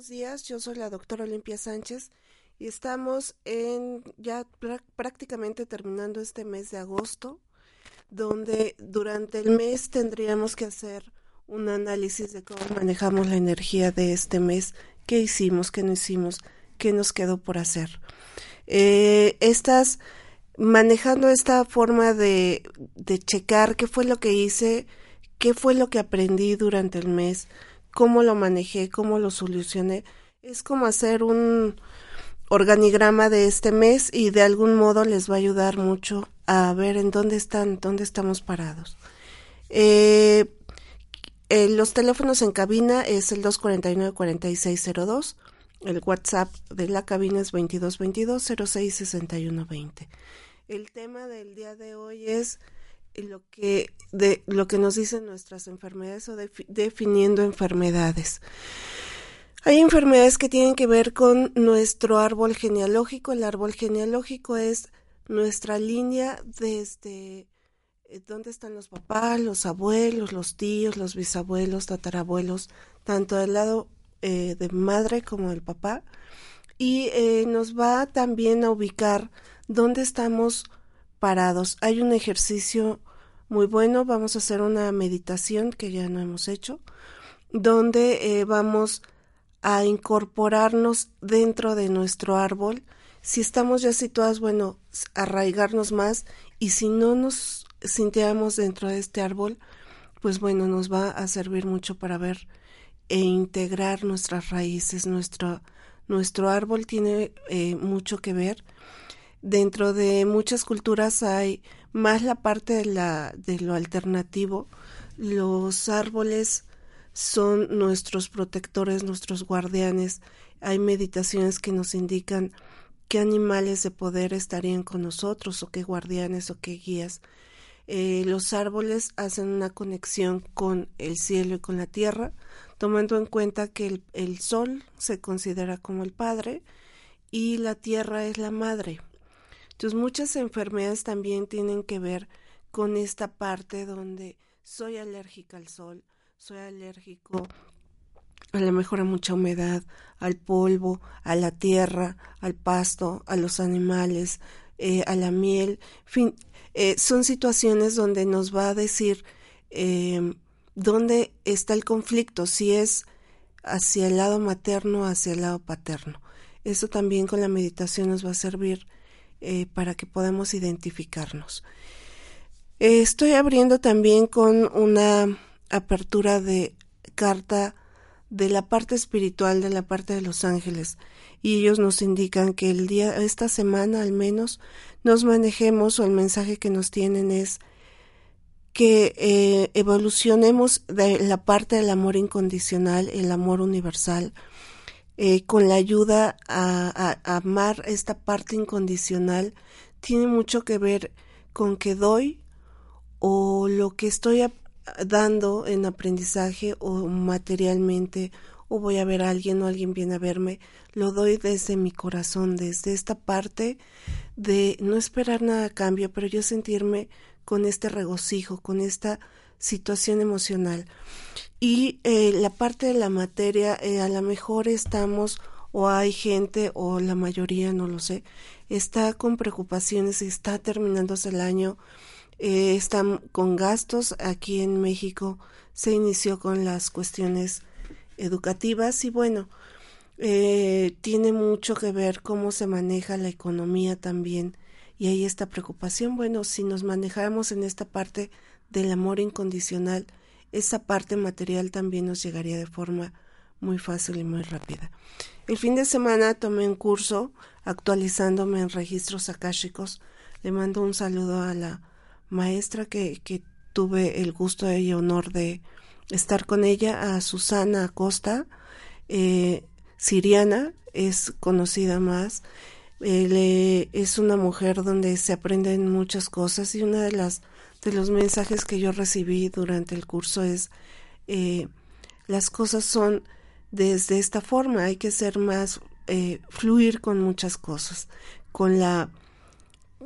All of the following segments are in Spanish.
Buenos días. Yo soy la doctora Olimpia Sánchez y estamos en ya prácticamente terminando este mes de agosto, donde durante el mes tendríamos que hacer un análisis de cómo manejamos la energía de este mes, qué hicimos, qué no hicimos, qué nos quedó por hacer. Eh, estas manejando esta forma de, de checar qué fue lo que hice, qué fue lo que aprendí durante el mes, cómo lo manejé, cómo lo solucioné. Es como hacer un organigrama de este mes y de algún modo les va a ayudar mucho a ver en dónde están, dónde estamos parados. Eh, eh, los teléfonos en cabina es el 249-4602. El WhatsApp de la cabina es 2222-066120. El tema del día de hoy es lo que, de, lo que nos dicen nuestras enfermedades o definiendo enfermedades. Hay enfermedades que tienen que ver con nuestro árbol genealógico. El árbol genealógico es nuestra línea desde eh, dónde están los papás, los abuelos, los tíos, los bisabuelos, tatarabuelos, tanto del lado eh, de madre como del papá. Y eh, nos va también a ubicar dónde estamos parados. Hay un ejercicio muy bueno, vamos a hacer una meditación que ya no hemos hecho, donde eh, vamos a incorporarnos dentro de nuestro árbol. Si estamos ya situados, bueno, arraigarnos más y si no nos sintiéramos dentro de este árbol, pues bueno, nos va a servir mucho para ver e integrar nuestras raíces. Nuestro, nuestro árbol tiene eh, mucho que ver dentro de muchas culturas hay más la parte de, la, de lo alternativo. Los árboles son nuestros protectores, nuestros guardianes. Hay meditaciones que nos indican qué animales de poder estarían con nosotros o qué guardianes o qué guías. Eh, los árboles hacen una conexión con el cielo y con la tierra, tomando en cuenta que el, el sol se considera como el padre y la tierra es la madre. Entonces muchas enfermedades también tienen que ver con esta parte donde soy alérgica al sol, soy alérgico a lo mejor a mucha humedad, al polvo, a la tierra, al pasto, a los animales, eh, a la miel, fin, eh, son situaciones donde nos va a decir eh, dónde está el conflicto, si es hacia el lado materno o hacia el lado paterno. Eso también con la meditación nos va a servir eh, para que podamos identificarnos. Eh, estoy abriendo también con una apertura de carta de la parte espiritual, de la parte de los ángeles, y ellos nos indican que el día, esta semana al menos, nos manejemos o el mensaje que nos tienen es que eh, evolucionemos de la parte del amor incondicional, el amor universal, eh, con la ayuda a, amar esta parte incondicional, tiene mucho que ver con que doy o lo que estoy dando en aprendizaje o materialmente o voy a ver a alguien o alguien viene a verme, lo doy desde mi corazón, desde esta parte de no esperar nada a cambio, pero yo sentirme con este regocijo, con esta situación emocional. Y eh, la parte de la materia, eh, a lo mejor estamos o hay gente o la mayoría, no lo sé, está con preocupaciones, está terminándose el año, eh, están con gastos. Aquí en México se inició con las cuestiones educativas y bueno, tiene mucho que ver cómo se maneja la economía también y hay esta preocupación. Bueno, si nos manejáramos en esta parte del amor incondicional, esa parte material también nos llegaría de forma muy fácil y muy rápida. El fin de semana tomé un curso actualizándome en registros akáshicos. Le mando un saludo a la maestra que, que tuve el gusto y honor de, estar con ella a Susana Acosta, eh, siriana, es conocida más. Es una mujer donde se aprenden muchas cosas y una de las de los mensajes que yo recibí durante el curso es eh, las cosas son desde esta forma, hay que ser más eh, fluir con muchas cosas, con la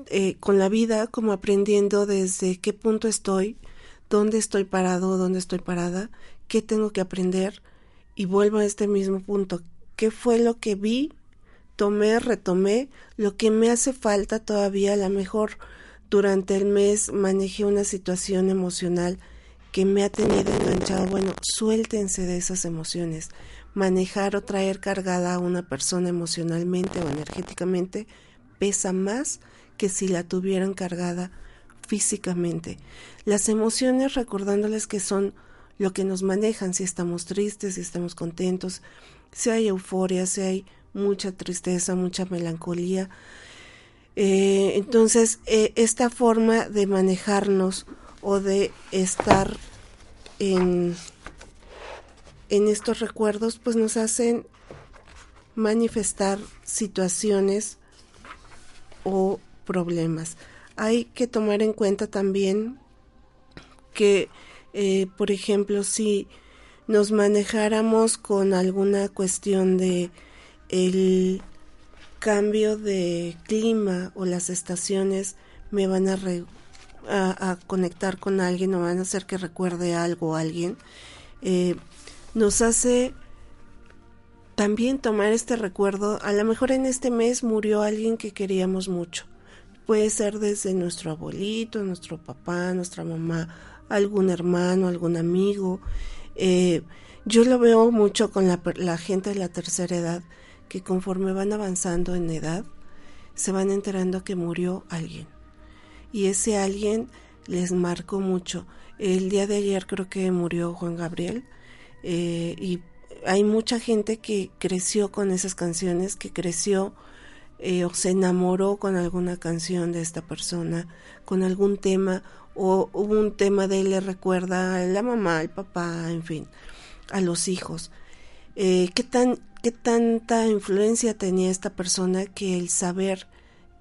eh, con la vida como aprendiendo desde qué punto estoy, dónde estoy parado, dónde estoy parada, qué tengo que aprender y vuelvo a este mismo punto, qué fue lo que vi, tomé, retomé, lo que me hace falta todavía, a lo mejor durante el mes manejé una situación emocional que me ha tenido enganchado. Bueno, suéltense de esas emociones. Manejar o traer cargada a una persona emocionalmente o energéticamente pesa más que si la tuvieran cargada físicamente. Las emociones, recordándoles que son lo que nos manejan, si estamos tristes, si estamos contentos, si hay euforia, si hay mucha tristeza, mucha melancolía. Eh, entonces, eh, esta forma de manejarnos o de estar en, en estos recuerdos, pues nos hacen manifestar situaciones o problemas. Hay que tomar en cuenta también que, eh, por ejemplo, si nos manejáramos con alguna cuestión de el cambio de clima o las estaciones me van a, a, conectar con alguien o van a hacer que recuerde algo a alguien, eh, nos hace también tomar este recuerdo. A lo mejor en este mes murió alguien que queríamos mucho. Puede ser desde nuestro abuelito, nuestro papá, nuestra mamá, algún hermano, algún amigo. Eh, yo lo veo mucho con la, la, gente de la tercera edad, que conforme van avanzando en edad, se van enterando que murió alguien. Y ese alguien les marcó mucho. El día de ayer creo que murió Juan Gabriel eh, y hay mucha gente que creció con esas canciones, que creció eh, o se enamoró con alguna canción de esta persona, con algún tema, o un tema de él le recuerda a la mamá, al papá, en fin, a los hijos. Eh, ¿qué, tan, ¿Qué tanta influencia tenía esta persona que el saber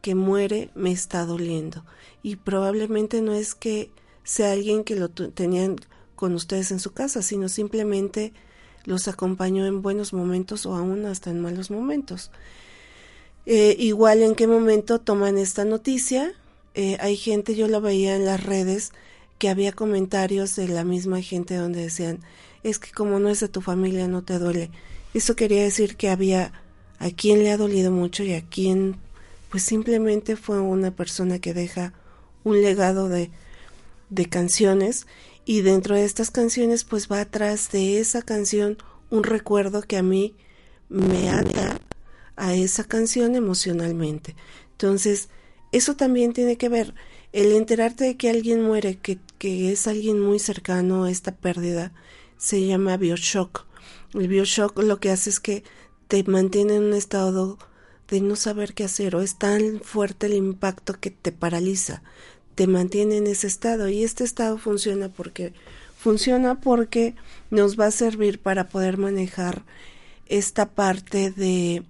que muere me está doliendo? Y probablemente no es que sea alguien que lo tenían con ustedes en su casa, sino simplemente los acompañó en buenos momentos o aún hasta en malos momentos. Eh, igual en qué momento toman esta noticia. Eh, hay gente, yo lo veía en las redes, que había comentarios de la misma gente donde decían, es que como no es de tu familia no te duele. Eso quería decir que había a quien le ha dolido mucho y a quien pues simplemente fue una persona que deja un legado de, de canciones y dentro de estas canciones pues va atrás de esa canción un recuerdo que a mí me ata a esa canción emocionalmente. Entonces, eso también tiene que ver, el enterarte de que alguien muere, que, que es alguien muy cercano a esta pérdida, se llama bioshock. El bioshock lo que hace es que te mantiene en un estado de no saber qué hacer o es tan fuerte el impacto que te paraliza, te mantiene en ese estado y este estado funciona porque funciona porque nos va a servir para poder manejar esta parte de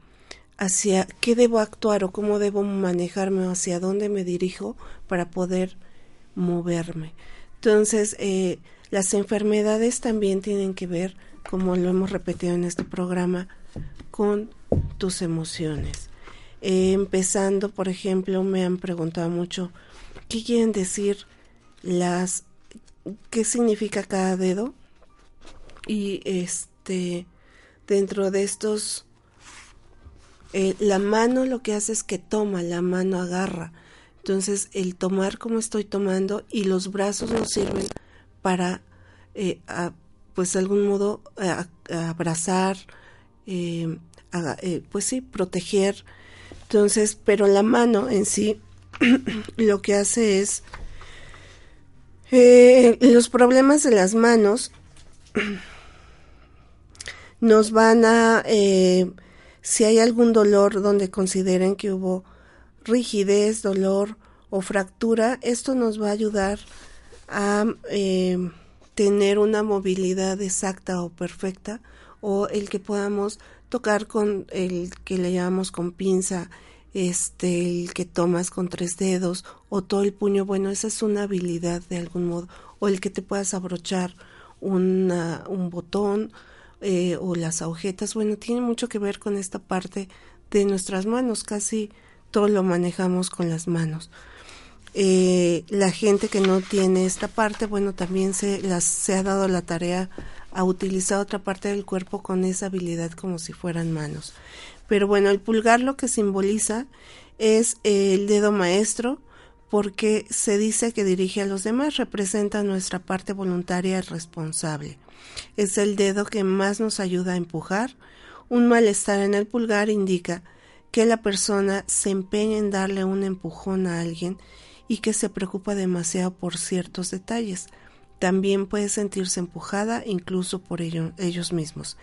hacia qué debo actuar o cómo debo manejarme o hacia dónde me dirijo para poder moverme. Entonces, eh, las enfermedades también tienen que ver, como lo hemos repetido en este programa, con tus emociones. Eh, empezando, por ejemplo, me han preguntado mucho, ¿qué quieren decir las, qué significa cada dedo? Y este, dentro de estos eh, la mano lo que hace es que toma, la mano agarra. Entonces el tomar como estoy tomando y los brazos nos sirven para, eh, pues de algún modo, abrazar, eh, pues sí, proteger. Entonces, pero la mano en sí lo que hace es, los problemas de las manos nos van a si hay algún dolor donde consideren que hubo rigidez, dolor o fractura, esto nos va a ayudar a, eh, tener una movilidad exacta o perfecta o el que podamos tocar con el que le llamamos con pinza, este, el que tomas con tres dedos o todo el puño, bueno, esa es una habilidad de algún modo, o el que te puedas abrochar un botón eh, o las agujetas, bueno, tiene mucho que ver con esta parte de nuestras manos, casi todo lo manejamos con las manos. Eh, la gente que no tiene esta parte, bueno, también se, las, se ha dado la tarea a utilizar otra parte del cuerpo con esa habilidad como si fueran manos. Pero bueno, el pulgar lo que simboliza es el dedo maestro porque se dice que dirige a los demás, representa nuestra parte voluntaria y responsable. Es el dedo que más nos ayuda a empujar. Un malestar en el pulgar indica que la persona se empeña en darle un empujón a alguien y que se preocupa demasiado por ciertos detalles. También puede sentirse empujada incluso por ellos mismos.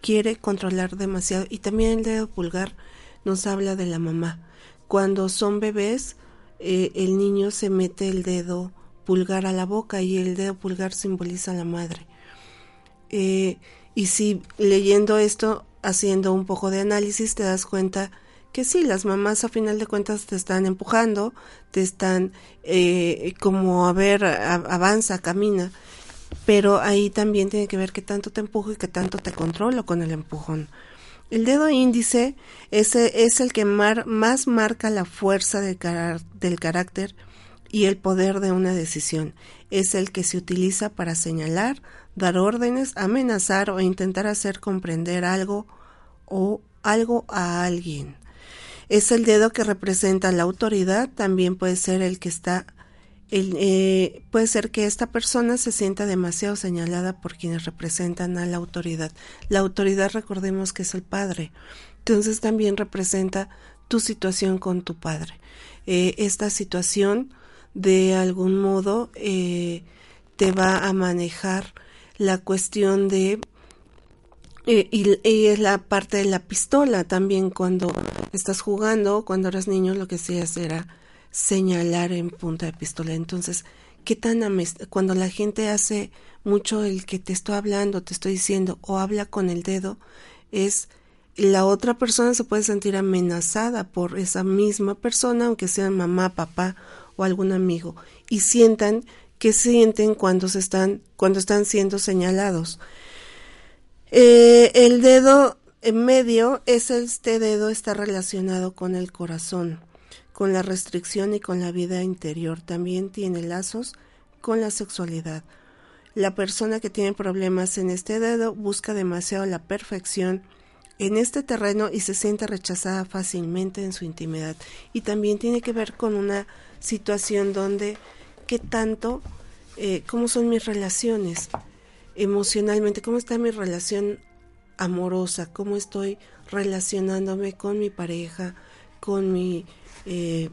Quiere controlar demasiado y también el dedo pulgar nos habla de la mamá. Cuando son bebés, eh, el niño se mete el dedo pulgar a la boca y el dedo pulgar simboliza a la madre. Eh, y si leyendo esto, haciendo un poco de análisis, te das cuenta que sí, las mamás a final de cuentas te están empujando, te están eh, como a ver, avanza, camina, pero ahí también tiene que ver qué tanto te empujo y qué tanto te controlo con el empujón. El dedo índice es, es el que más marca la fuerza del, del carácter y el poder de una decisión. Es el que se utiliza para señalar, dar órdenes, amenazar o intentar hacer comprender algo o algo a alguien. Es el dedo que representa la autoridad, también puede ser el que está, el, eh, puede ser que esta persona se sienta demasiado señalada por quienes representan a la autoridad. La autoridad recordemos que es el padre, entonces también representa tu situación con tu padre. Eh, esta situación de algún modo eh, te va a manejar la cuestión de y, es la parte de la pistola también cuando estás jugando, cuando eras niño lo que hacías era señalar en punta de pistola. Entonces, ¿qué tan cuando la gente hace mucho el que te estoy hablando, te estoy diciendo o habla con el dedo, es la otra persona se puede sentir amenazada por esa misma persona, aunque sea mamá, papá o algún amigo, y sientan que sienten cuando se están, cuando están siendo señalados. Eh, el dedo en medio es este dedo está relacionado con el corazón, con la restricción y con la vida interior. También tiene lazos con la sexualidad. La persona que tiene problemas en este dedo busca demasiado la perfección en este terreno y se siente rechazada fácilmente en su intimidad. Y también tiene que ver con una situación donde qué tanto, eh, cómo son mis relaciones emocionalmente, cómo está mi relación amorosa, cómo estoy relacionándome con mi pareja, con mi... Eh,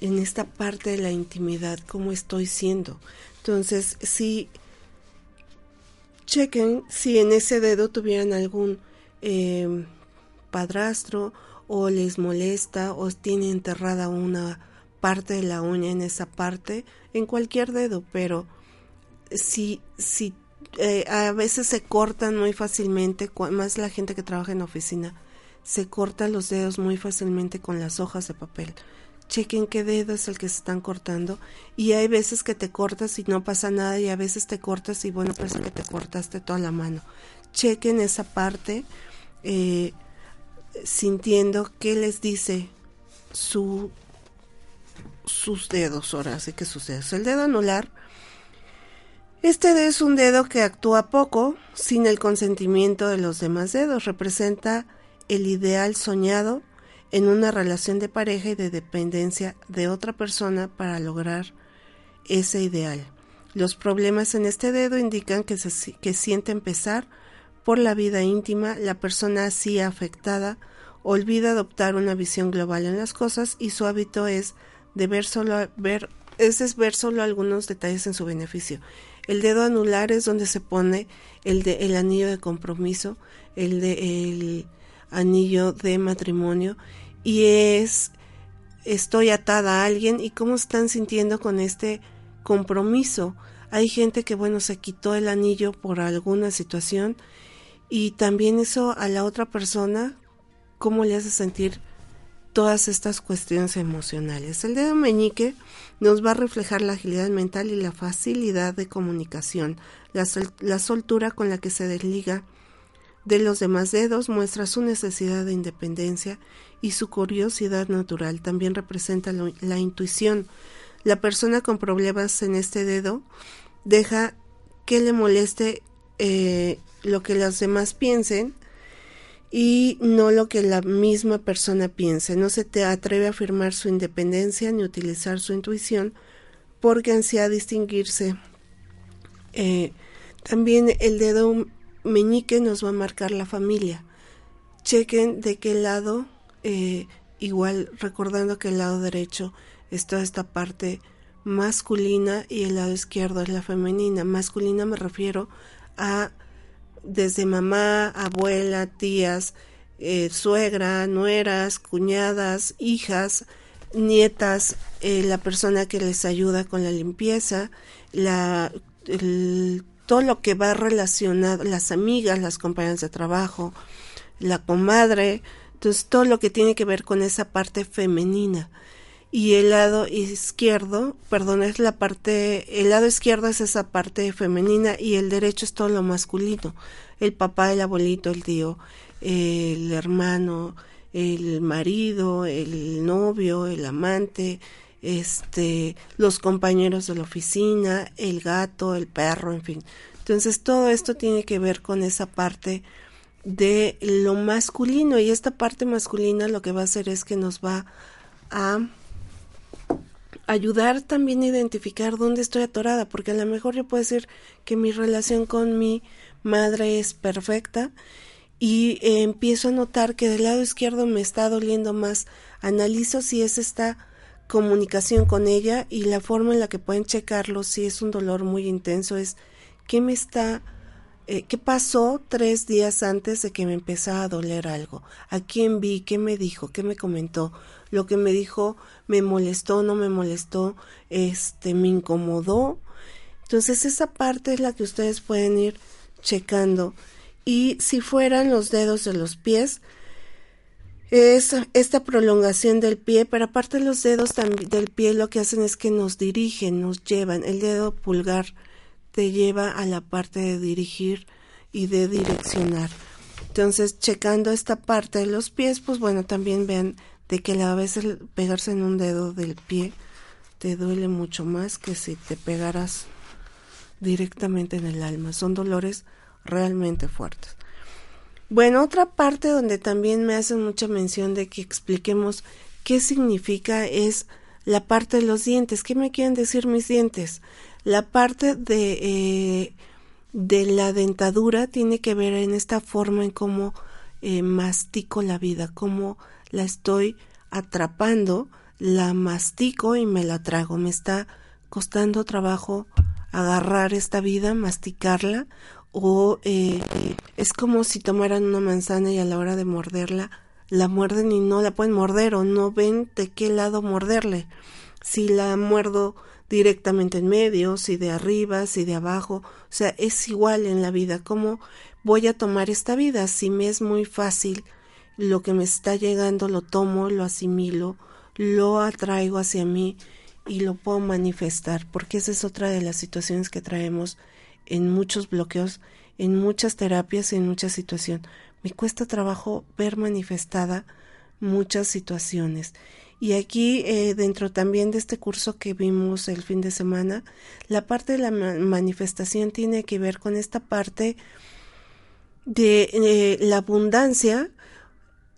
en esta parte de la intimidad, cómo estoy siendo. Entonces, si chequen si en ese dedo tuvieran algún em, padrastro o les molesta o tiene enterrada una parte de la uña en esa parte, en cualquier dedo, pero si, si eh, a veces se cortan muy fácilmente, más la gente que trabaja en oficina, se cortan los dedos muy fácilmente con las hojas de papel. Chequen qué dedo es el que se están cortando y hay veces que te cortas y no pasa nada y a veces te cortas y bueno, parece que te cortaste toda la mano. Chequen esa parte eh, sintiendo qué les dice su sus dedos, ahora así que sus dedos. El dedo anular este es un dedo que actúa poco sin el consentimiento de los demás dedos. Representa el ideal soñado en una relación de pareja y de dependencia de otra persona para lograr ese ideal. Los problemas en este dedo indican que, se, que siente empezar por la vida íntima, la persona así afectada olvida adoptar una visión global en las cosas y su hábito es de ver solo ver es ver solo algunos detalles en su beneficio. El dedo anular es donde se pone el, de, el anillo de compromiso, el de el anillo de matrimonio y es estoy atada a alguien y cómo están sintiendo con este compromiso. Hay gente que, bueno, se quitó el anillo por alguna situación y también eso a la otra persona, ¿cómo le hace sentir todas estas cuestiones emocionales? El dedo meñique nos va a reflejar la agilidad mental y la facilidad de comunicación, la, soltura con la que se desliga de los demás dedos muestra su necesidad de independencia y su curiosidad natural. También representa la intuición. La persona con problemas en este dedo deja que le moleste eh, lo que los demás piensen y no lo que la misma persona piense. No se te atreve a afirmar su independencia ni utilizar su intuición porque ansía distinguirse. Eh, también el dedo meñique nos va a marcar la familia. Chequen de qué lado, eh, igual recordando que el lado derecho es toda esta parte masculina y el lado izquierdo es la femenina. Masculina me refiero a desde mamá, abuela, tías, eh, suegra, nueras, cuñadas, hijas, nietas, eh, la persona que les ayuda con la limpieza, la, todo lo que va relacionado, las amigas, las compañeras de trabajo, la comadre, entonces todo lo que tiene que ver con esa parte femenina. Y el lado izquierdo, perdón, es la parte, el lado izquierdo es esa parte femenina y el derecho es todo lo masculino. El papá, el abuelito, el tío, el hermano, el marido, el novio, el amante, este, los compañeros de la oficina, el gato, el perro, en fin. Entonces todo esto tiene que ver con esa parte de lo masculino y esta parte masculina lo que va a hacer es que nos va a ayudar también a identificar dónde estoy atorada, porque a lo mejor yo puedo decir que mi relación con mi madre es perfecta y empiezo a notar que del lado izquierdo me está doliendo más. Analizo si es esta comunicación con ella y la forma en la que pueden checarlo si es un dolor muy intenso es qué me está eh, qué pasó tres días antes de que me empezara a doler algo a quién vi qué me dijo qué me comentó lo que me dijo me molestó no me molestó este me incomodó. Entonces esa parte es la que ustedes pueden ir checando. Y si fueran los dedos de los pies es esta prolongación del pie, pero aparte los dedos del pie lo que hacen es que nos dirigen, nos llevan. El dedo pulgar te lleva a la parte de dirigir y de direccionar. Entonces, checando esta parte de los pies, pues bueno, también vean de que a veces pegarse en un dedo del pie te duele mucho más que si te pegaras directamente en el alma. Son dolores realmente fuertes. Bueno, otra parte donde también me hacen mucha mención de que expliquemos qué significa es la parte de los dientes. ¿Qué me quieren decir mis dientes? La parte de, eh, de la dentadura tiene que ver en esta forma en cómo eh, mastico la vida, cómo la estoy atrapando, la mastico y me la trago. Me está costando trabajo agarrar esta vida, masticarla o eh, es como si tomaran una manzana y a la hora de morderla la muerden y no la pueden morder o no ven de qué lado morderle. Si la muerdo directamente en medio, si de arriba, si de abajo, o sea, es igual en la vida. ¿Cómo voy a tomar esta vida? Si me es muy fácil, lo que me está llegando lo tomo, lo asimilo, lo atraigo hacia mí y lo puedo manifestar, porque esa es otra de las situaciones que traemos en muchos bloqueos, en muchas terapias, en muchas situaciones. Me cuesta trabajo ver manifestada muchas situaciones. Y aquí, eh, dentro también de este curso que vimos el fin de semana, la parte de la manifestación tiene que ver con esta parte de eh, la abundancia,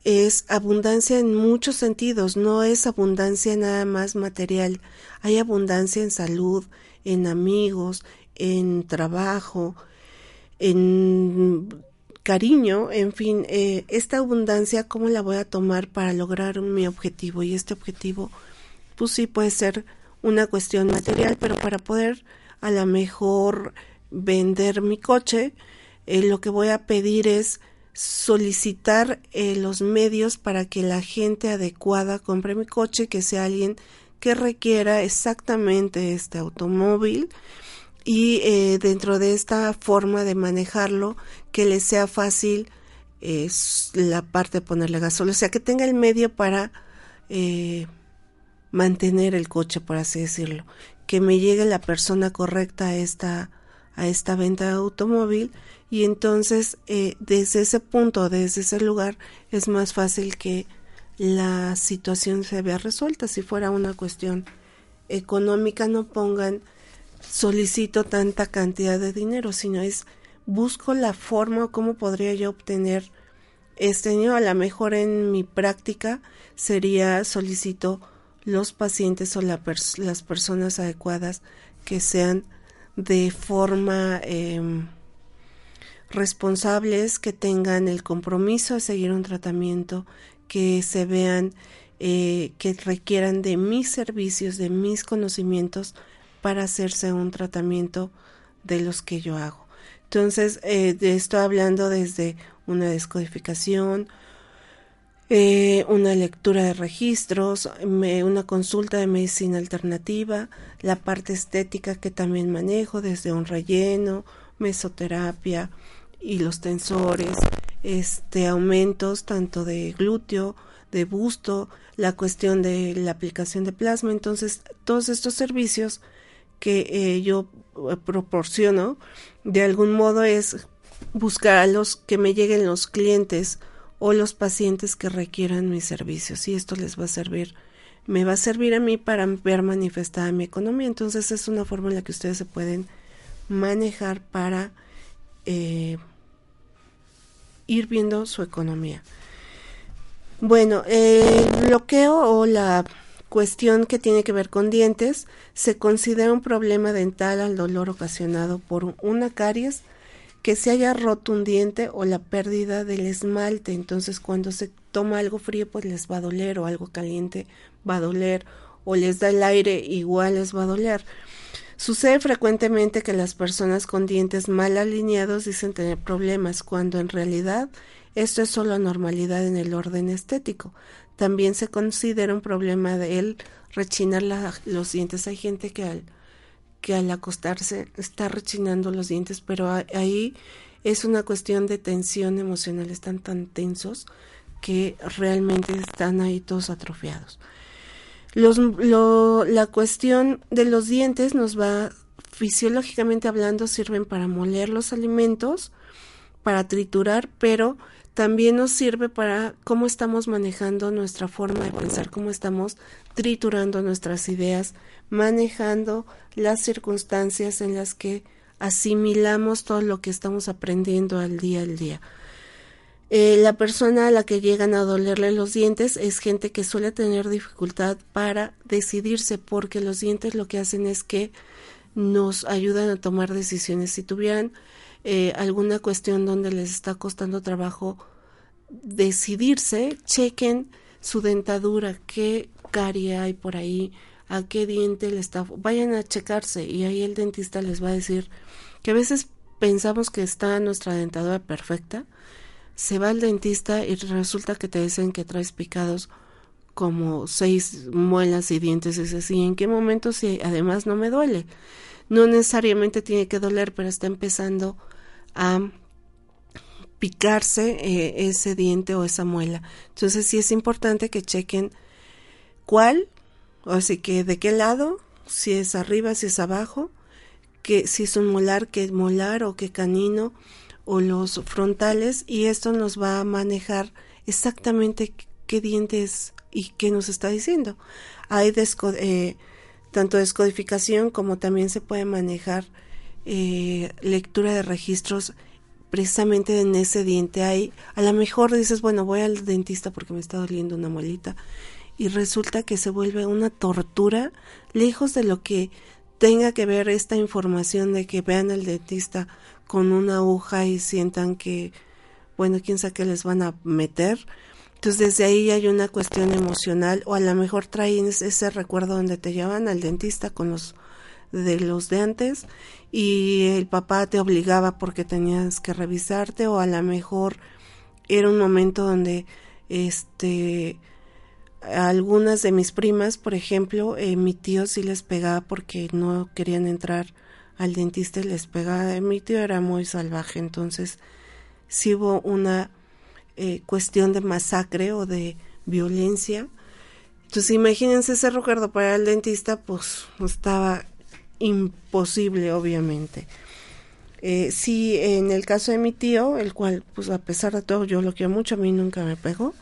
es abundancia en muchos sentidos, no es abundancia nada más material, hay abundancia en salud, en amigos, en trabajo, en cariño, en fin, eh, esta abundancia, ¿cómo la voy a tomar para lograr mi objetivo? Y este objetivo, pues sí puede ser una cuestión material, pero para poder a lo mejor vender mi coche, eh, lo que voy a pedir es solicitar eh, los medios para que la gente adecuada compre mi coche, que sea alguien que requiera exactamente este automóvil y dentro de esta forma de manejarlo que le sea fácil es la parte de ponerle gasolina, o sea que tenga el medio para eh, mantener el coche, por así decirlo, que me llegue la persona correcta a esta a esta venta de automóvil y entonces eh, desde ese punto, desde ese lugar, es más fácil que la situación se vea resuelta. Si fuera una cuestión económica, no pongan solicito tanta cantidad de dinero, sino es busco la forma o cómo podría yo obtener este dinero. A lo mejor en mi práctica sería solicito los pacientes o la las personas adecuadas que sean de forma em, responsables, que tengan el compromiso de seguir un tratamiento, que se vean, eh, que requieran de mis servicios, de mis conocimientos para hacerse un tratamiento de los que yo hago. Entonces, eh, estoy hablando desde una descodificación, eh, una lectura de registros, una consulta de medicina alternativa, la parte estética que también manejo, desde un relleno, mesoterapia y los tensores, este aumentos tanto de glúteo, de busto, la cuestión de la aplicación de plasma. Entonces, todos estos servicios que eh, yo eh, proporciono, de algún modo es buscar a los que me lleguen los clientes o los pacientes que requieran mis servicios y esto les va a servir me va a servir a mí para ver manifestada mi economía. Entonces es una forma en la que ustedes se pueden manejar para eh, ir viendo su economía. Bueno el bloqueo o la cuestión que tiene que ver con dientes se considera un problema dental al dolor ocasionado por una caries que se haya roto un diente o la pérdida del esmalte. Entonces cuando se toma algo frío pues les va a doler o algo caliente va a doler o les da el aire igual les va a doler. Sucede frecuentemente que las personas con dientes mal alineados dicen tener problemas cuando en realidad esto es solo anormalidad en el orden estético. También se considera un problema de el rechinar los dientes. Hay gente que al que al acostarse está rechinando los dientes, pero ahí es una cuestión de tensión emocional, están tan tensos que realmente están ahí todos atrofiados. Los, la cuestión de los dientes nos va, fisiológicamente hablando, sirven para moler los alimentos, para triturar, pero también nos sirve para cómo estamos manejando nuestra forma de pensar, cómo estamos triturando nuestras ideas, manejando las circunstancias en las que asimilamos todo lo que estamos aprendiendo al día al día. Eh, la persona a la que llegan a dolerle los dientes es gente que suele tener dificultad para decidirse porque los dientes lo que hacen es que nos ayudan a tomar decisiones. Si tuvieran eh, alguna cuestión donde les está costando trabajo decidirse, chequen su dentadura, qué carie hay por ahí, a qué diente le está, vayan a checarse y ahí el dentista les va a decir que a veces pensamos que está nuestra dentadura perfecta, se va al dentista y resulta que te dicen que traes picados como seis muelas y dientes y dices, ¿y en qué momento si además no me duele? No necesariamente tiene que doler, pero está empezando a picarse eh, ese diente o esa muela. Entonces sí es importante que chequen cuál Así que de qué lado, si es arriba, si es abajo, que si es un molar, qué molar o qué canino o los frontales y esto nos va a manejar exactamente qué dientes y qué nos está diciendo. Hay eh, tanto descodificación como también se puede manejar eh, lectura de registros precisamente en ese diente. Hay, a lo mejor dices, bueno, voy al dentista porque me está doliendo una muelita y resulta que se vuelve una tortura lejos de lo que tenga que ver esta información de que vean al dentista con una aguja y sientan que, bueno, quién sabe qué les van a meter. Entonces desde ahí hay una cuestión emocional o a lo mejor traen ese recuerdo donde te llevan al dentista con los de los de antes y el papá te obligaba porque tenías que revisarte o a lo mejor era un momento donde este algunas de mis primas, por ejemplo, eh, mi tío sí les pegaba porque no querían entrar al dentista y les pegaba. Mi tío era muy salvaje, entonces si hubo una eh, cuestión de masacre o de violencia. Entonces imagínense ese recuerdo para el dentista, pues estaba imposible, obviamente. Eh, sí, en el caso de mi tío, el cual, pues a pesar de todo, yo lo quiero mucho, a mí nunca me pegó,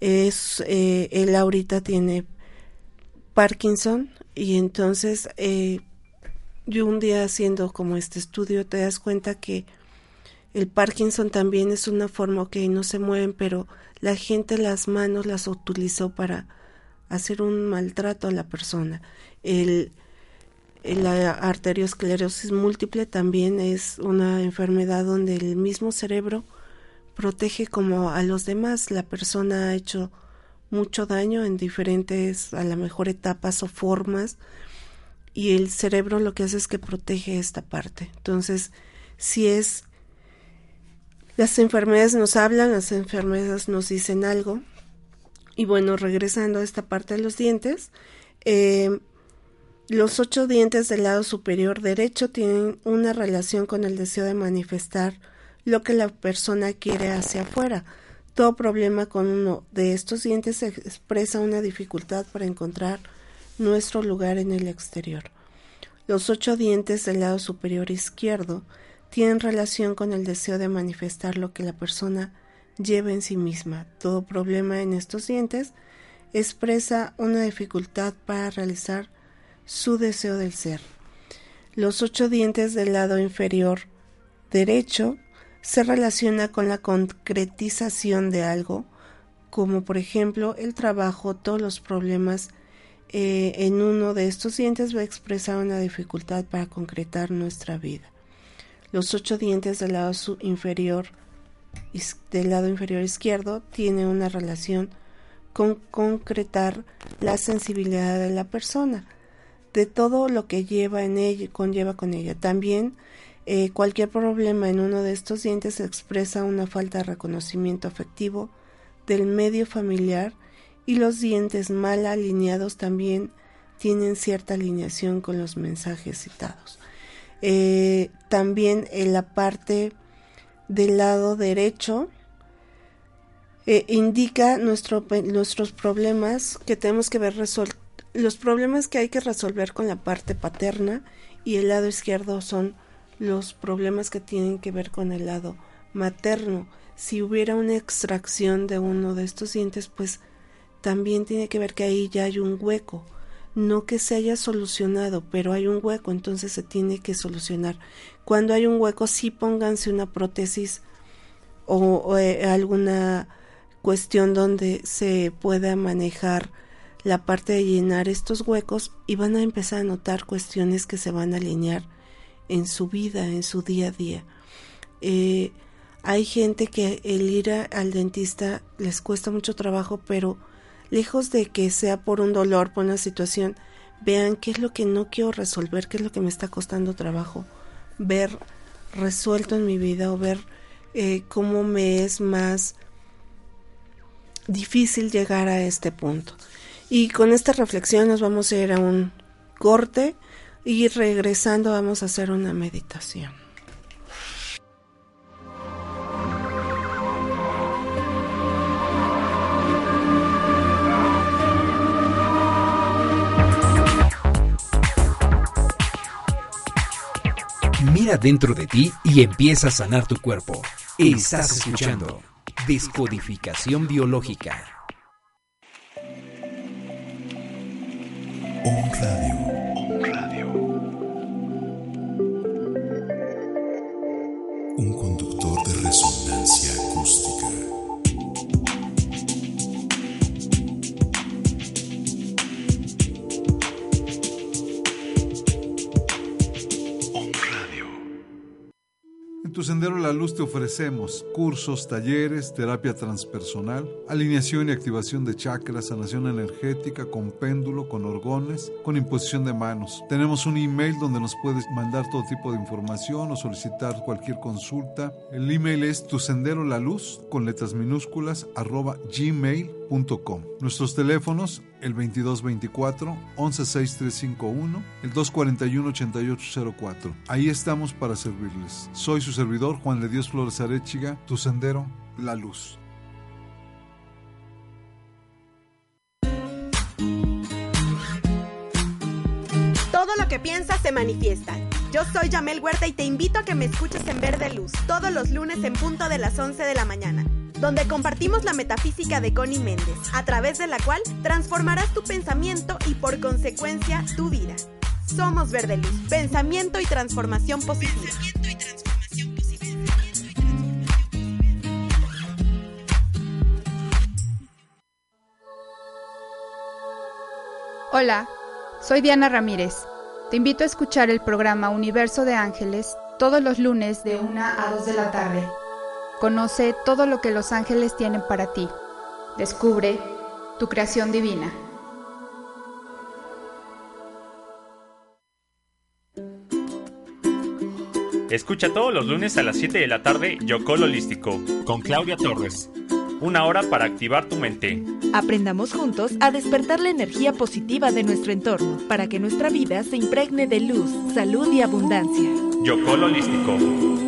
es, eh, él ahorita tiene Parkinson y entonces eh, yo un día haciendo como este estudio te das cuenta que el Parkinson también es una forma que no se mueven, pero la gente las manos las utilizó para hacer un maltrato a la persona. El, la arteriosclerosis múltiple también es una enfermedad donde el mismo cerebro protege como a los demás. La persona ha hecho mucho daño en diferentes, a la mejor etapas o formas, y el cerebro lo que hace es que protege esta parte. Entonces, si es las enfermedades nos hablan, las enfermedades nos dicen algo. Y bueno, regresando a esta parte de los dientes, eh, los ocho dientes del lado superior derecho tienen una relación con el deseo de manifestar lo que la persona quiere hacia afuera. Todo problema con uno de estos dientes expresa una dificultad para encontrar nuestro lugar en el exterior. Los ocho dientes del lado superior izquierdo tienen relación con el deseo de manifestar lo que la persona lleva en sí misma. Todo problema en estos dientes expresa una dificultad para realizar su deseo del ser. Los ocho dientes del lado inferior derecho se relaciona con la concretización de algo, como por ejemplo el trabajo, todos los problemas eh, en uno de estos dientes va a expresar una dificultad para concretar nuestra vida. Los ocho dientes del lado inferior del lado inferior izquierdo tienen una relación con concretar la sensibilidad de la persona, de todo lo que lleva en ella, conlleva con ella. También eh, cualquier problema en uno de estos dientes expresa una falta de reconocimiento afectivo del medio familiar y los dientes mal alineados también tienen cierta alineación con los mensajes citados. Eh, también en la parte del lado derecho eh, indica nuestro, nuestros problemas que tenemos que ver los problemas que hay que resolver con la parte paterna y el lado izquierdo son los problemas que tienen que ver con el lado materno. Si hubiera una extracción de uno de estos dientes, pues también tiene que ver que ahí ya hay un hueco no que se haya solucionado, pero hay un hueco, entonces se tiene que solucionar. Cuando hay un hueco, sí pónganse una prótesis o, eh, alguna cuestión donde se pueda manejar la parte de llenar estos huecos y van a empezar a notar cuestiones que se van a alinear en su vida, en su día a día. Eh, hay gente que el ir al dentista les cuesta mucho trabajo, pero lejos de que sea por un dolor, por una situación, vean qué es lo que no quiero resolver, qué es lo que me está costando trabajo, ver resuelto en mi vida o ver eh, cómo me es más difícil llegar a este punto. Y con esta reflexión nos vamos a ir a un corte y regresando vamos a hacer una meditación. dentro de ti y empieza a sanar tu cuerpo. Estás escuchando Descodificación Biológica. Un radio. Tu Sendero la Luz te ofrecemos cursos, talleres, terapia transpersonal, alineación y activación de chakras, sanación energética con péndulo, con orgones, con imposición de manos. Tenemos un email donde nos puedes mandar todo tipo de información o solicitar cualquier consulta. El email es tu sendero la luz con letras minúsculas arroba gmail Nuestros teléfonos, el 2224 116351, el 241 8804. Ahí estamos para servirles. Soy su servidor Juan de Dios Flores Arechiga, tu sendero, la luz. Todo lo que piensas se manifiesta. Yo soy Yamel Huerta y te invito a que me escuches en Verde Luz todos los lunes en punto de las 11 de la mañana donde compartimos la metafísica de Connie Méndez, a través de la cual transformarás tu pensamiento y por consecuencia tu vida. Somos Verde Luz, pensamiento y transformación positiva. Hola, soy Diana Ramírez. Te invito a escuchar el programa Universo de Ángeles todos los lunes de 1 a 2 de la tarde Conoce todo lo que los ángeles tienen para ti. Descubre tu creación divina. Escucha todos los lunes a las 7 de la tarde Yocol Holístico con Claudia Torres. Una hora para activar tu mente. Aprendamos juntos a despertar la energía positiva de nuestro entorno para que nuestra vida se impregne de luz, salud y abundancia. Yocol Holístico.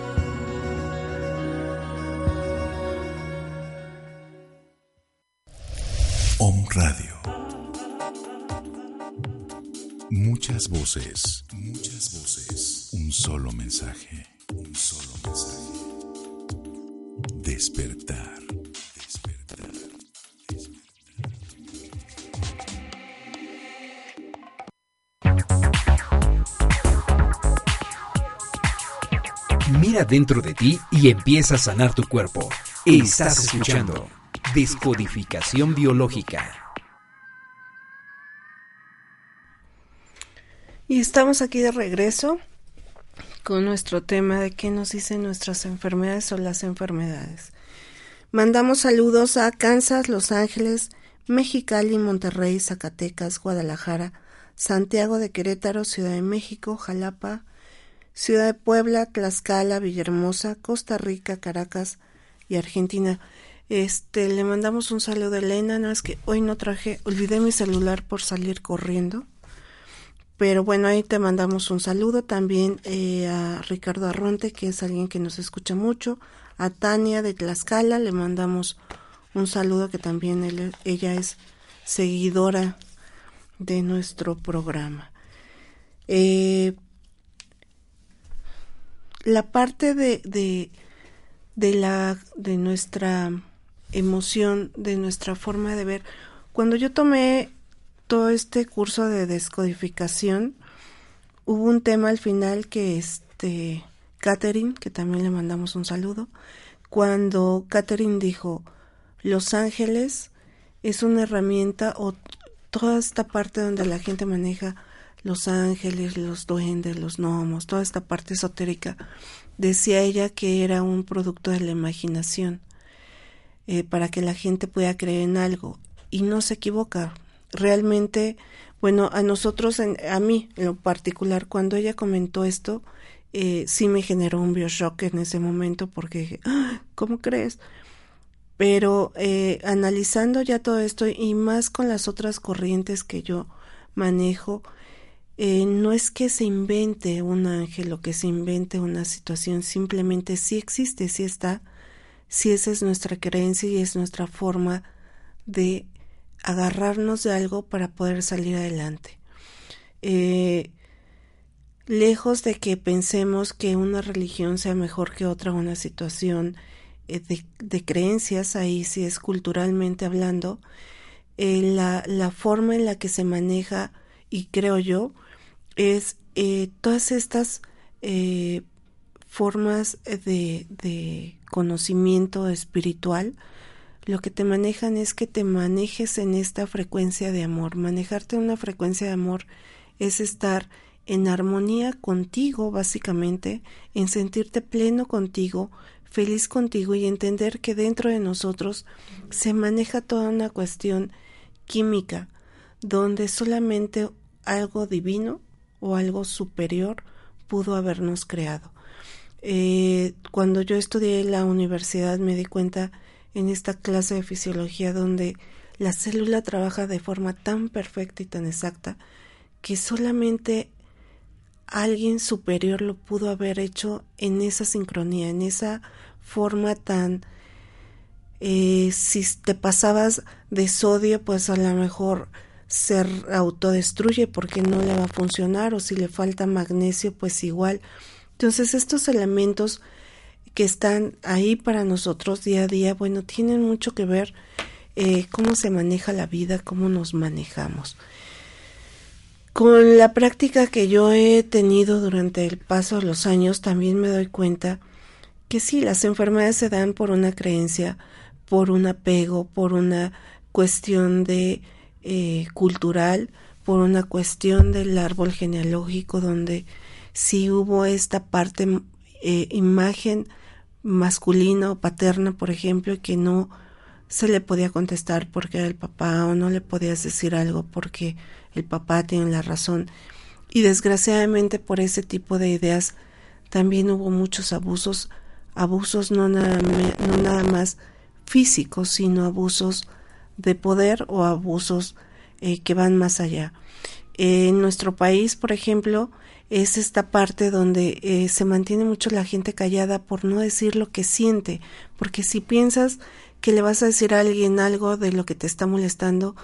Radio. Muchas voces, muchas voces. Un solo mensaje, un solo mensaje. Despertar. Despertar. Mira dentro de ti y empieza a sanar tu cuerpo. Estás escuchando Descodificación biológica. Y estamos aquí de regreso con nuestro tema de qué nos dicen nuestras enfermedades o las enfermedades. Mandamos saludos a Kansas, Los Ángeles, Mexicali, Monterrey, Zacatecas, Guadalajara, Santiago de Querétaro, Ciudad de México, Jalapa, Ciudad de Puebla, Tlaxcala, Villahermosa, Costa Rica, Caracas y Argentina. Este, le mandamos un saludo a Elena, nada más que hoy no traje, olvidé mi celular por salir corriendo. Pero bueno, ahí te mandamos un saludo también eh, a Ricardo Arronte, que es alguien que nos escucha mucho, a Tania de Tlaxcala, le mandamos un saludo que también ella es seguidora de nuestro programa. Eh, la parte de, de, de la de nuestra emoción, de nuestra forma de ver. Cuando yo tomé todo este curso de descodificación, hubo un tema al final que este Catherine, que también le mandamos un saludo, cuando Catherine dijo, Los Ángeles es una herramienta o toda esta parte donde la gente maneja los ángeles, los duendes, los gnomos, toda esta parte esotérica, decía ella que era un producto de la imaginación. Eh, para que la gente pueda creer en algo y no se equivoca. Realmente, bueno, a nosotros, a mí en lo particular, cuando ella comentó esto, eh, sí me generó un bioshock en ese momento porque dije, ah, ¿cómo crees? Pero eh, analizando ya todo esto y más con las otras corrientes que yo manejo, no es que se invente un ángel o que se invente una situación, simplemente sí existe, sí está, si esa es nuestra creencia y es nuestra forma de agarrarnos de algo para poder salir adelante. Eh, lejos de que pensemos que una religión sea mejor que otra, una situación eh, de, creencias, ahí sí es culturalmente hablando, eh, la, la, forma en la que se maneja, y creo yo, es todas estas formas de, de conocimiento espiritual, lo que te manejan es que te manejes en esta frecuencia de amor. Manejarte en una frecuencia de amor es estar en armonía contigo, básicamente, en sentirte pleno contigo, feliz contigo y entender que dentro de nosotros se maneja toda una cuestión química, donde solamente algo divino o algo superior pudo habernos creado. Eh, cuando yo estudié en la universidad me di cuenta en esta clase de fisiología donde la célula trabaja de forma tan perfecta y tan exacta que solamente alguien superior lo pudo haber hecho en esa sincronía, en esa forma tan... Eh, si te pasabas de sodio, pues a lo mejor se autodestruye porque no le va a funcionar o si le falta magnesio, pues igual. Entonces estos elementos que están ahí para nosotros día a día, bueno, tienen mucho que ver eh, cómo se maneja la vida, cómo nos manejamos. Con la práctica que yo he tenido durante el paso de los años, también me doy cuenta que sí, las enfermedades se dan por una creencia, por un apego, por una cuestión de eh, cultural, por una cuestión del árbol genealógico, donde sí hubo esta parte eh, imagen masculina o paterna, por ejemplo, que no se le podía contestar porque era el papá o no le podías decir algo porque el papá tiene la razón. Y desgraciadamente por ese tipo de ideas también hubo muchos abusos, abusos no nada, no nada más físicos, sino abusos de poder o abusos eh, que van más allá. en nuestro país, por ejemplo, es esta parte donde eh, se mantiene mucho la gente callada por no decir lo que siente, porque si piensas que le vas a decir a alguien algo de lo que te está molestando,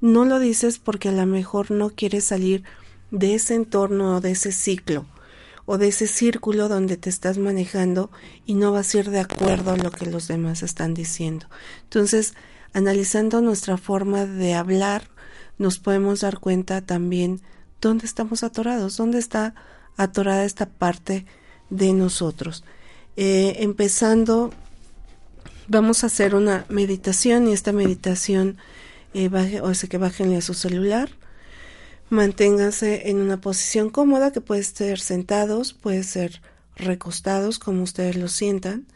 no lo dices porque a lo mejor no quieres salir de ese entorno o de ese ciclo o de ese círculo donde te estás manejando y no vas a ir de acuerdo a lo que los demás están diciendo. Entonces, analizando nuestra forma de hablar, nos podemos dar cuenta también dónde estamos atorados, dónde está atorada esta parte de nosotros. Eh, empezando, vamos a hacer una meditación y esta meditación eh, o sea que bájenle a su celular. Manténganse en una posición cómoda que puede ser sentados, puede ser recostados como ustedes lo sientan.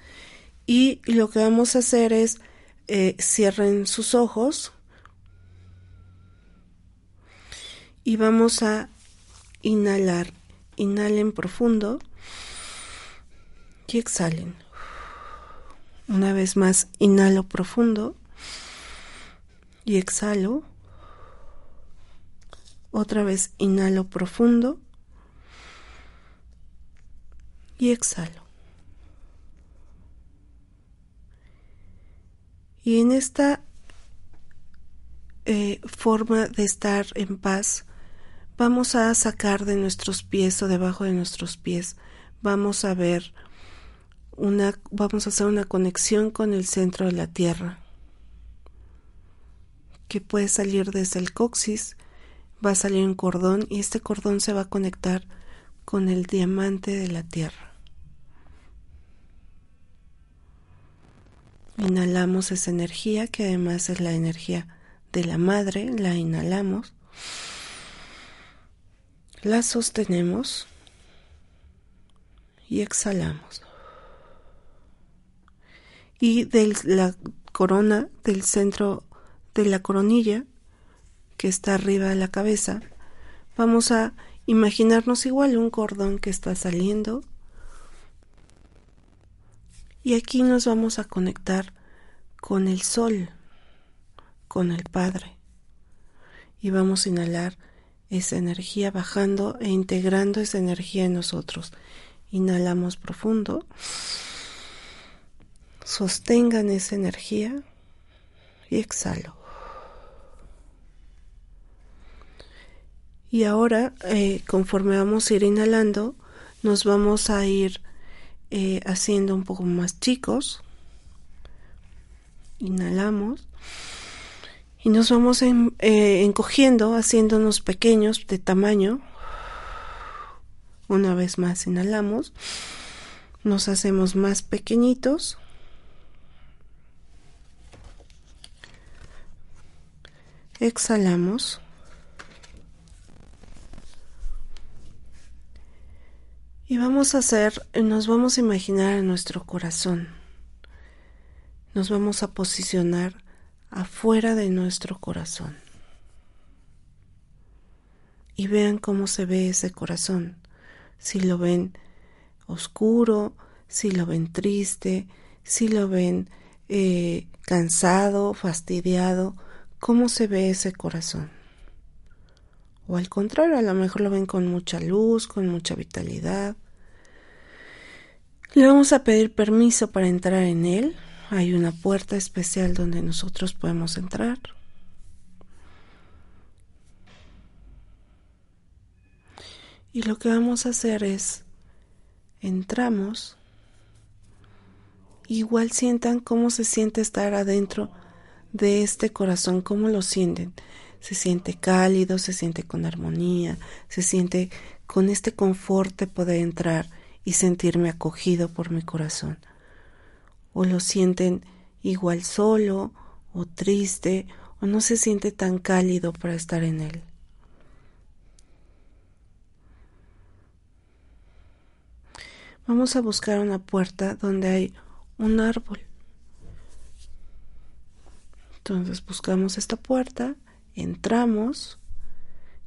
Y lo que vamos a hacer es eh, cierren sus ojos y vamos a inhalar. Inhalen profundo y exhalen. Una vez más, inhalo profundo y exhalo. Otra vez inhalo profundo y exhalo. Y en esta eh, forma de estar en paz, vamos a sacar de nuestros pies o debajo de nuestros pies, vamos a ver una, vamos a hacer una conexión con el centro de la tierra que puede salir desde el coxis, va a salir un cordón y este cordón se va a conectar con el diamante de la tierra. Inhalamos esa energía que además es la energía de la madre, la inhalamos, la sostenemos y exhalamos. Y de la corona del centro de la coronilla que está arriba de la cabeza, vamos a imaginarnos igual un cordón que está saliendo y aquí nos vamos a conectar con el sol, con el Padre y vamos a inhalar esa energía bajando e integrando esa energía en nosotros. Inhalamos profundo. Sostengan esa energía y exhalo. Y ahora, eh, conforme vamos a ir inhalando, nos vamos a ir eh, haciendo un poco más chicos. Inhalamos y nos vamos eh, encogiendo, haciéndonos pequeños de tamaño. Una vez más inhalamos, nos hacemos más pequeñitos. Exhalamos. Y vamos a hacer, nos vamos a imaginar a nuestro corazón. Nos vamos a posicionar afuera de nuestro corazón. Y vean cómo se ve ese corazón. Si lo ven oscuro, si lo ven triste, si lo ven eh, cansado, fastidiado, cómo se ve ese corazón. O al contrario, a lo mejor lo ven con mucha luz, con mucha vitalidad. Le vamos a pedir permiso para entrar en él. Hay una puerta especial donde nosotros podemos entrar. Y lo que vamos a hacer es, entramos, igual sientan cómo se siente estar adentro de este corazón, cómo lo sienten se siente cálido, se siente con armonía, se siente con este confort de poder entrar y sentirme acogido por mi corazón. O lo sienten igual solo o triste o no se siente tan cálido para estar en él. Vamos a buscar una puerta donde hay un árbol. Entonces buscamos esta puerta entramos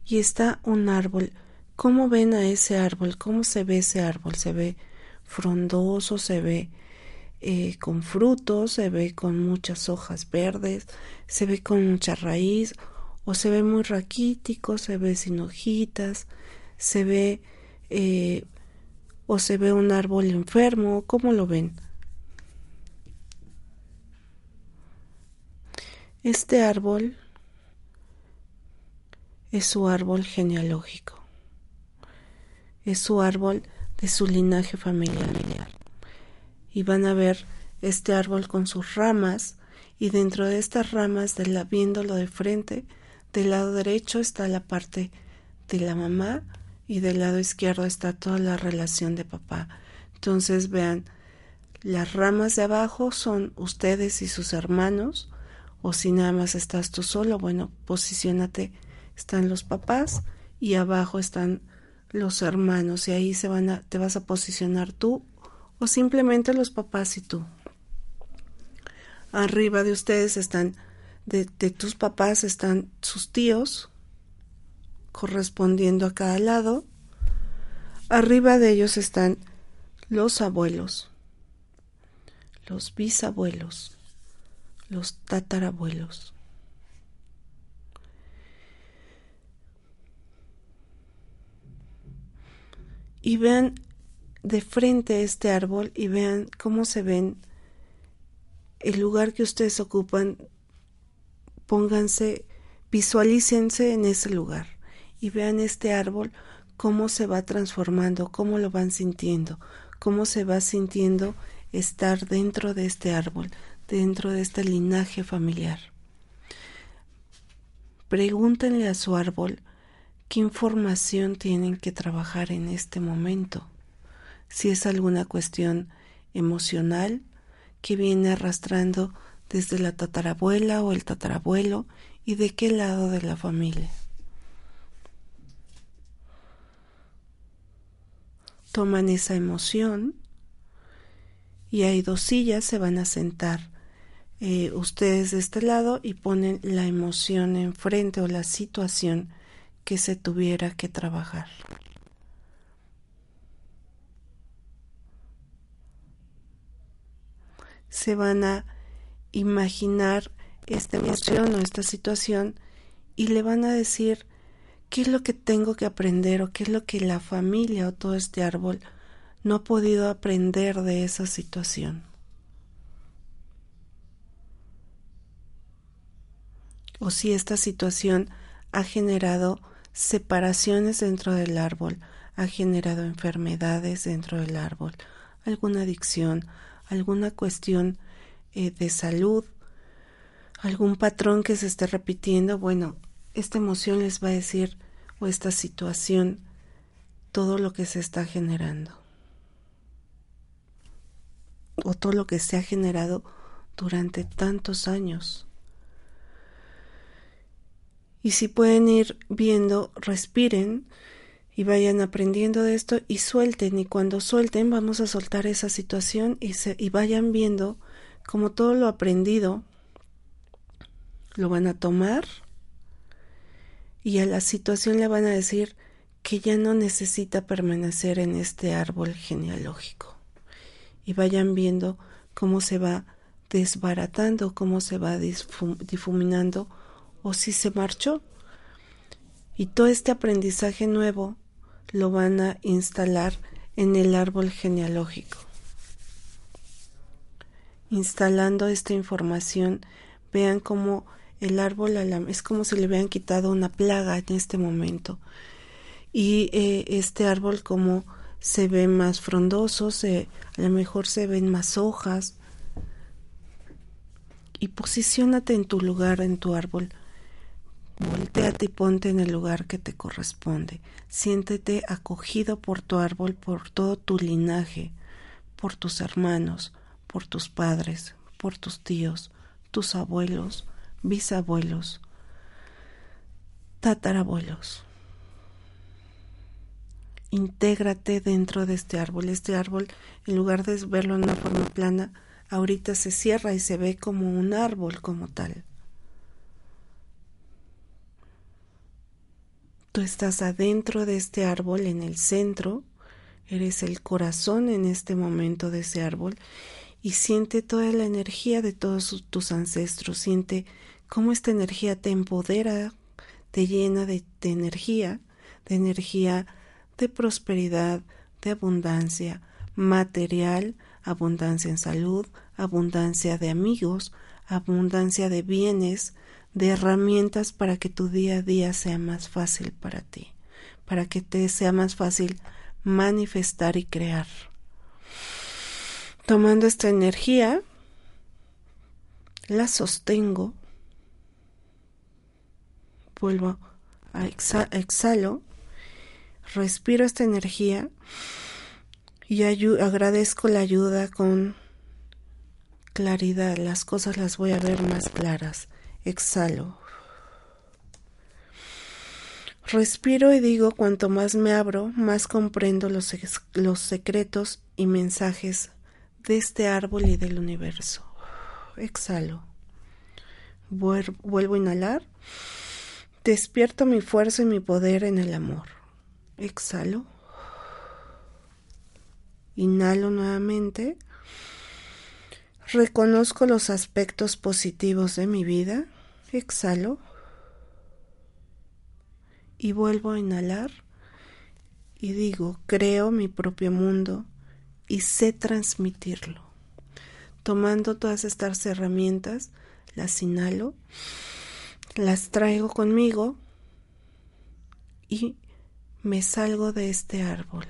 y está un árbol. ¿Cómo ven a ese árbol? ¿Cómo se ve ese árbol? ¿Se ve frondoso? ¿Se ve eh, con frutos? ¿Se ve con muchas hojas verdes? ¿Se ve con mucha raíz? ¿O se ve muy raquítico? ¿Se ve sin hojitas? ¿Se ve eh, o se ve un árbol enfermo? ¿Cómo lo ven? Este árbol es su árbol genealógico, es su árbol de su linaje familiar. Y van a ver este árbol con sus ramas y dentro de estas ramas, de viéndolo de frente, del lado derecho está la parte de la mamá y del lado izquierdo está toda la relación de papá. Entonces vean, las ramas de abajo son ustedes y sus hermanos, o si nada más estás tú solo, bueno, posiciónate están los papás y abajo están los hermanos y ahí se van a, te vas a posicionar tú o simplemente los papás y tú. Arriba de ustedes están, de, tus papás están sus tíos correspondiendo a cada lado. Arriba de ellos están los abuelos, los bisabuelos, los tatarabuelos. y vean de frente este árbol y vean cómo se ven el lugar que ustedes ocupan, pónganse, visualícense en ese lugar y vean este árbol cómo se va transformando, cómo lo van sintiendo, cómo se va sintiendo estar dentro de este árbol, dentro de este linaje familiar. Pregúntenle a su árbol qué información tienen que trabajar en este momento. Si es alguna cuestión emocional que viene arrastrando desde la tatarabuela o el tatarabuelo y de qué lado de la familia. Toman esa emoción y hay dos sillas, se van a sentar eh, ustedes de este lado y ponen la emoción enfrente o la situación que se tuviera que trabajar. Se van a imaginar esta emoción o esta situación y le van a decir qué es lo que tengo que aprender o qué es lo que la familia o todo este árbol no ha podido aprender de esa situación. O si esta situación ha generado separaciones dentro del árbol, ha generado enfermedades dentro del árbol, alguna adicción, alguna cuestión eh, de salud, algún patrón que se esté repitiendo, bueno, esta emoción les va a decir o esta situación todo lo que se está generando o todo lo que se ha generado durante tantos años. Y si pueden ir viendo, respiren y vayan aprendiendo de esto y suelten. Y cuando suelten, vamos a soltar esa situación y, se, y vayan viendo como todo lo aprendido lo van a tomar y a la situación le van a decir que ya no necesita permanecer en este árbol genealógico. Y vayan viendo cómo se va desbaratando, cómo se va difuminando o si se marchó. Y todo este aprendizaje nuevo lo van a instalar en el árbol genealógico. Instalando esta información, vean cómo el árbol es como si le hubieran quitado una plaga en este momento. Y eh, este árbol como se ve más frondoso, se, a lo mejor se ven más hojas. Y posiciónate en tu lugar, en tu árbol. Volteate y ponte en el lugar que te corresponde. Siéntete acogido por tu árbol, por todo tu linaje, por tus hermanos, por tus padres, por tus tíos, tus abuelos, bisabuelos, tatarabuelos. Intégrate dentro de este árbol. Este árbol, en lugar de verlo en una forma plana, ahorita se cierra y se ve como un árbol como tal. Tú estás adentro de este árbol, en el centro, eres el corazón en este momento de ese árbol y siente toda la energía de todos tus ancestros, siente cómo esta energía te empodera, te llena de, de energía, de energía de prosperidad, de abundancia material, abundancia en salud, abundancia de amigos, abundancia de bienes, de herramientas para que tu día a día sea más fácil para ti, para que te sea más fácil manifestar y crear. Tomando esta energía, la sostengo, vuelvo a exhalo, respiro esta energía y agradezco la ayuda con claridad. Las cosas las voy a ver más claras exhalo. Respiro y digo, cuanto más me abro, más comprendo los, los secretos y mensajes de este árbol y del universo. Exhalo. Vuelvo a inhalar. Despierto mi fuerza y mi poder en el amor. Exhalo. Inhalo nuevamente. Reconozco los aspectos positivos de mi vida. Exhalo. Y vuelvo a inhalar. Y digo, creo mi propio mundo y sé transmitirlo. Tomando todas estas herramientas, las inhalo, las traigo conmigo y me salgo de este árbol,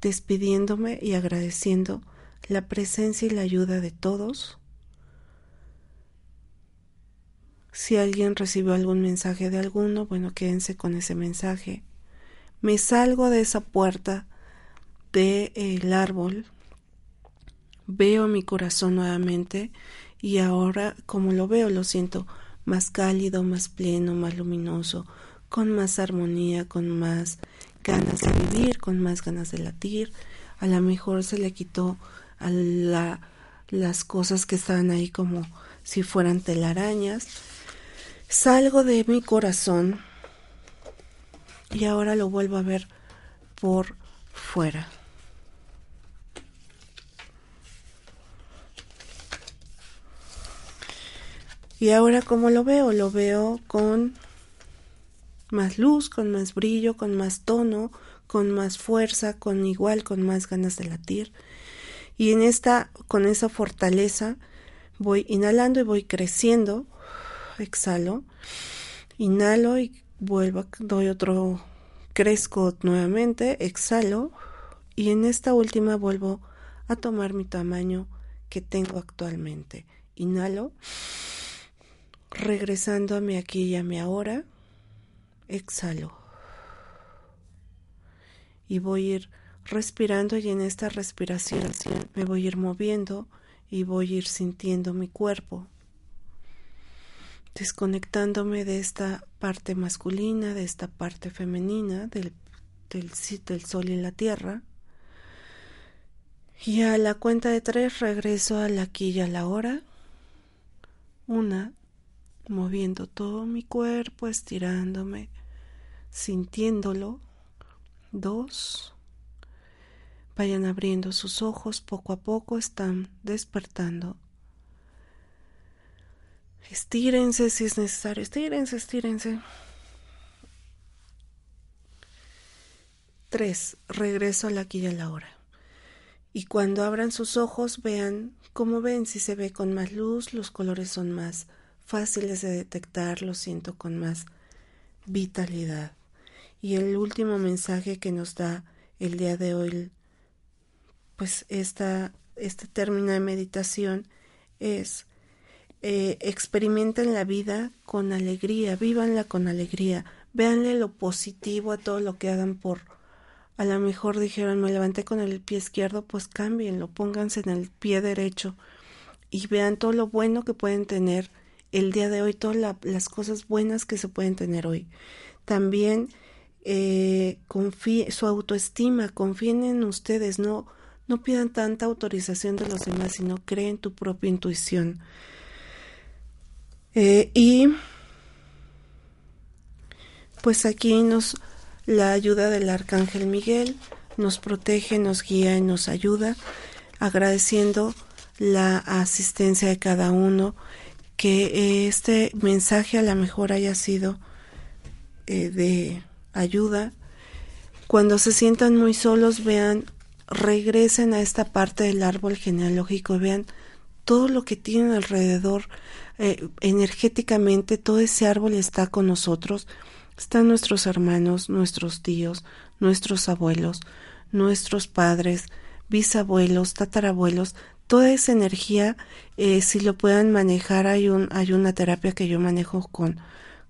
despidiéndome y agradeciendo la presencia y la ayuda de todos. Si alguien recibió algún mensaje de alguno, bueno, quédense con ese mensaje. Me salgo de esa puerta del el árbol, veo mi corazón nuevamente y ahora como lo veo lo siento más cálido, más pleno, más luminoso, con más armonía, con más ganas de vivir, con más ganas de latir. A lo mejor se le quitó a la, las cosas que estaban ahí como si fueran telarañas. Salgo de mi corazón y ahora lo vuelvo a ver por fuera. Y ahora como lo veo, lo veo con más luz, con más brillo, con más tono, con más fuerza, con igual, con más ganas de latir. Y en esta, con esa fortaleza, voy inhalando y voy creciendo. Exhalo. Inhalo y vuelvo, doy otro, crezco nuevamente, exhalo. Y en esta última vuelvo a tomar mi tamaño que tengo actualmente. Inhalo, regresando a mi aquí y a mi ahora. Exhalo. Y voy a ir respirando y en esta respiración me voy a ir moviendo y voy a ir sintiendo mi cuerpo. Desconectándome de esta parte masculina, de esta parte femenina, del, del, sol y la tierra. Y a la cuenta de tres regreso al aquí y a la hora. Una, moviendo todo mi cuerpo, estirándome, sintiéndolo. Dos, vayan abriendo sus ojos poco a poco, están despertando. Estírense si es necesario, estírense, estírense. Tres, regreso a la aquí y a la hora. Y cuando abran sus ojos, vean cómo ven si se ve con más luz, los colores son más fáciles de detectar, lo siento con más vitalidad. Y el último mensaje que nos da el día de hoy, pues esta, este término de meditación es eh, experimenten la vida con alegría, vívanla con alegría, véanle lo positivo a todo lo que hagan por a lo mejor dijeron me levanté con el pie izquierdo, pues cámbienlo, pónganse en el pie derecho y vean todo lo bueno que pueden tener el día de hoy, todas las cosas buenas que se pueden tener hoy. También eh, su autoestima, confíen en ustedes, no, no pidan tanta autorización de los demás, sino creen tu propia intuición. Eh, y pues aquí nos la ayuda del Arcángel Miguel nos protege, nos guía y nos ayuda, agradeciendo la asistencia de cada uno, que este mensaje a lo mejor haya sido eh, de ayuda. Cuando se sientan muy solos, vean, regresen a esta parte del árbol genealógico, vean todo lo que tienen alrededor, eh, energéticamente, todo ese árbol está con nosotros están nuestros hermanos, nuestros tíos, nuestros abuelos, nuestros padres, bisabuelos, tatarabuelos, toda esa energía, eh, si lo puedan manejar, hay, un, hay una terapia que yo manejo con,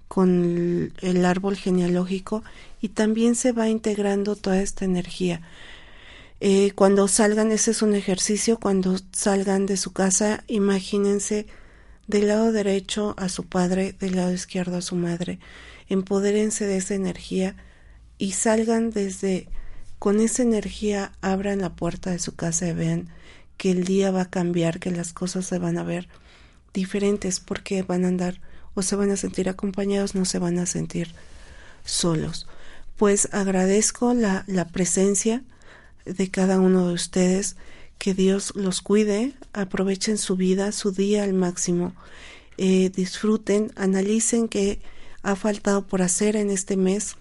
con el árbol genealógico y también se va integrando toda esta energía. Eh, cuando salgan, ese es un ejercicio, cuando salgan de su casa, imagínense del lado derecho a su padre, del lado izquierdo a su madre empodérense de esa energía y salgan desde con esa energía, abran la puerta de su casa y vean que el día va a cambiar, que las cosas se van a ver diferentes porque van a andar o se van a sentir acompañados, no se van a sentir solos. Pues agradezco la, la presencia de cada uno de ustedes, que Dios los cuide, aprovechen su vida, su día al máximo, eh, disfruten, analicen que ha faltado por hacer en este mes.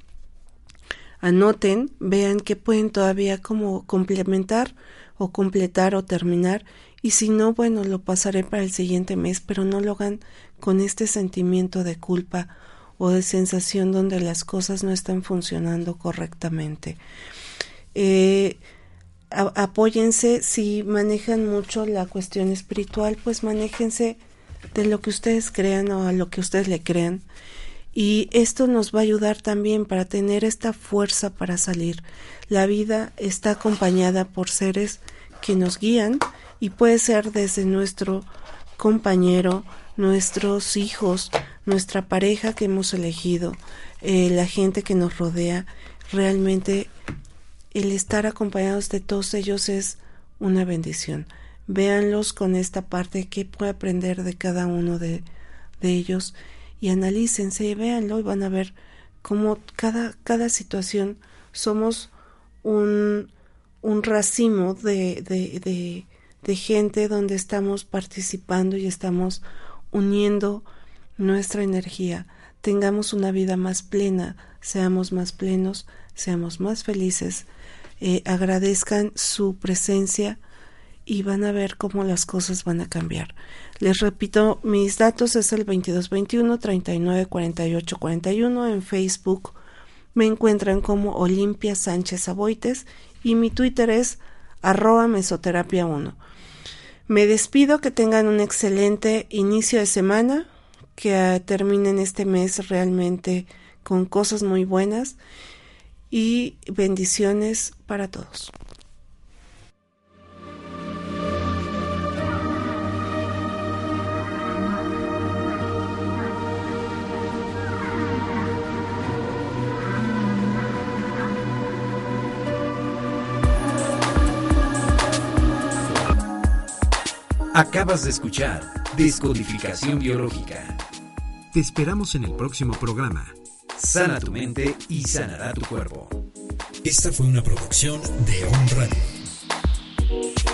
Anoten, vean que pueden todavía como complementar o completar o terminar y si no, bueno, lo pasaré para el siguiente mes, pero no lo hagan con este sentimiento de culpa o de sensación donde las cosas no están funcionando correctamente. Eh, apóyense si manejan mucho la cuestión espiritual, pues manéjense de lo que ustedes crean o a lo que ustedes le crean y esto nos va a ayudar también para tener esta fuerza para salir. La vida está acompañada por seres que nos guían y puede ser desde nuestro compañero, nuestros hijos, nuestra pareja que hemos elegido, eh, la gente que nos rodea. Realmente el estar acompañados de todos ellos es una bendición. Véanlos con esta parte que puede aprender de cada uno de, de ellos y analícense y véanlo y van a ver cómo cada, cada situación somos un, un racimo de, de, de, de gente donde estamos participando y estamos uniendo nuestra energía. Tengamos una vida más plena, seamos más plenos, seamos más felices, eh, agradezcan su presencia y van a ver cómo las cosas van a cambiar. Les repito, mis datos es el 2221 394841 en Facebook. Me encuentran como Olimpia Sánchez Aboites y mi Twitter es arroba mesoterapia 1. Me despido, que tengan un excelente inicio de semana, que terminen este mes realmente con cosas muy buenas y bendiciones para todos. Acabas de escuchar Descodificación Biológica. Te esperamos en el próximo programa. Sana tu mente y sanará tu cuerpo. Esta fue una producción de On Radio.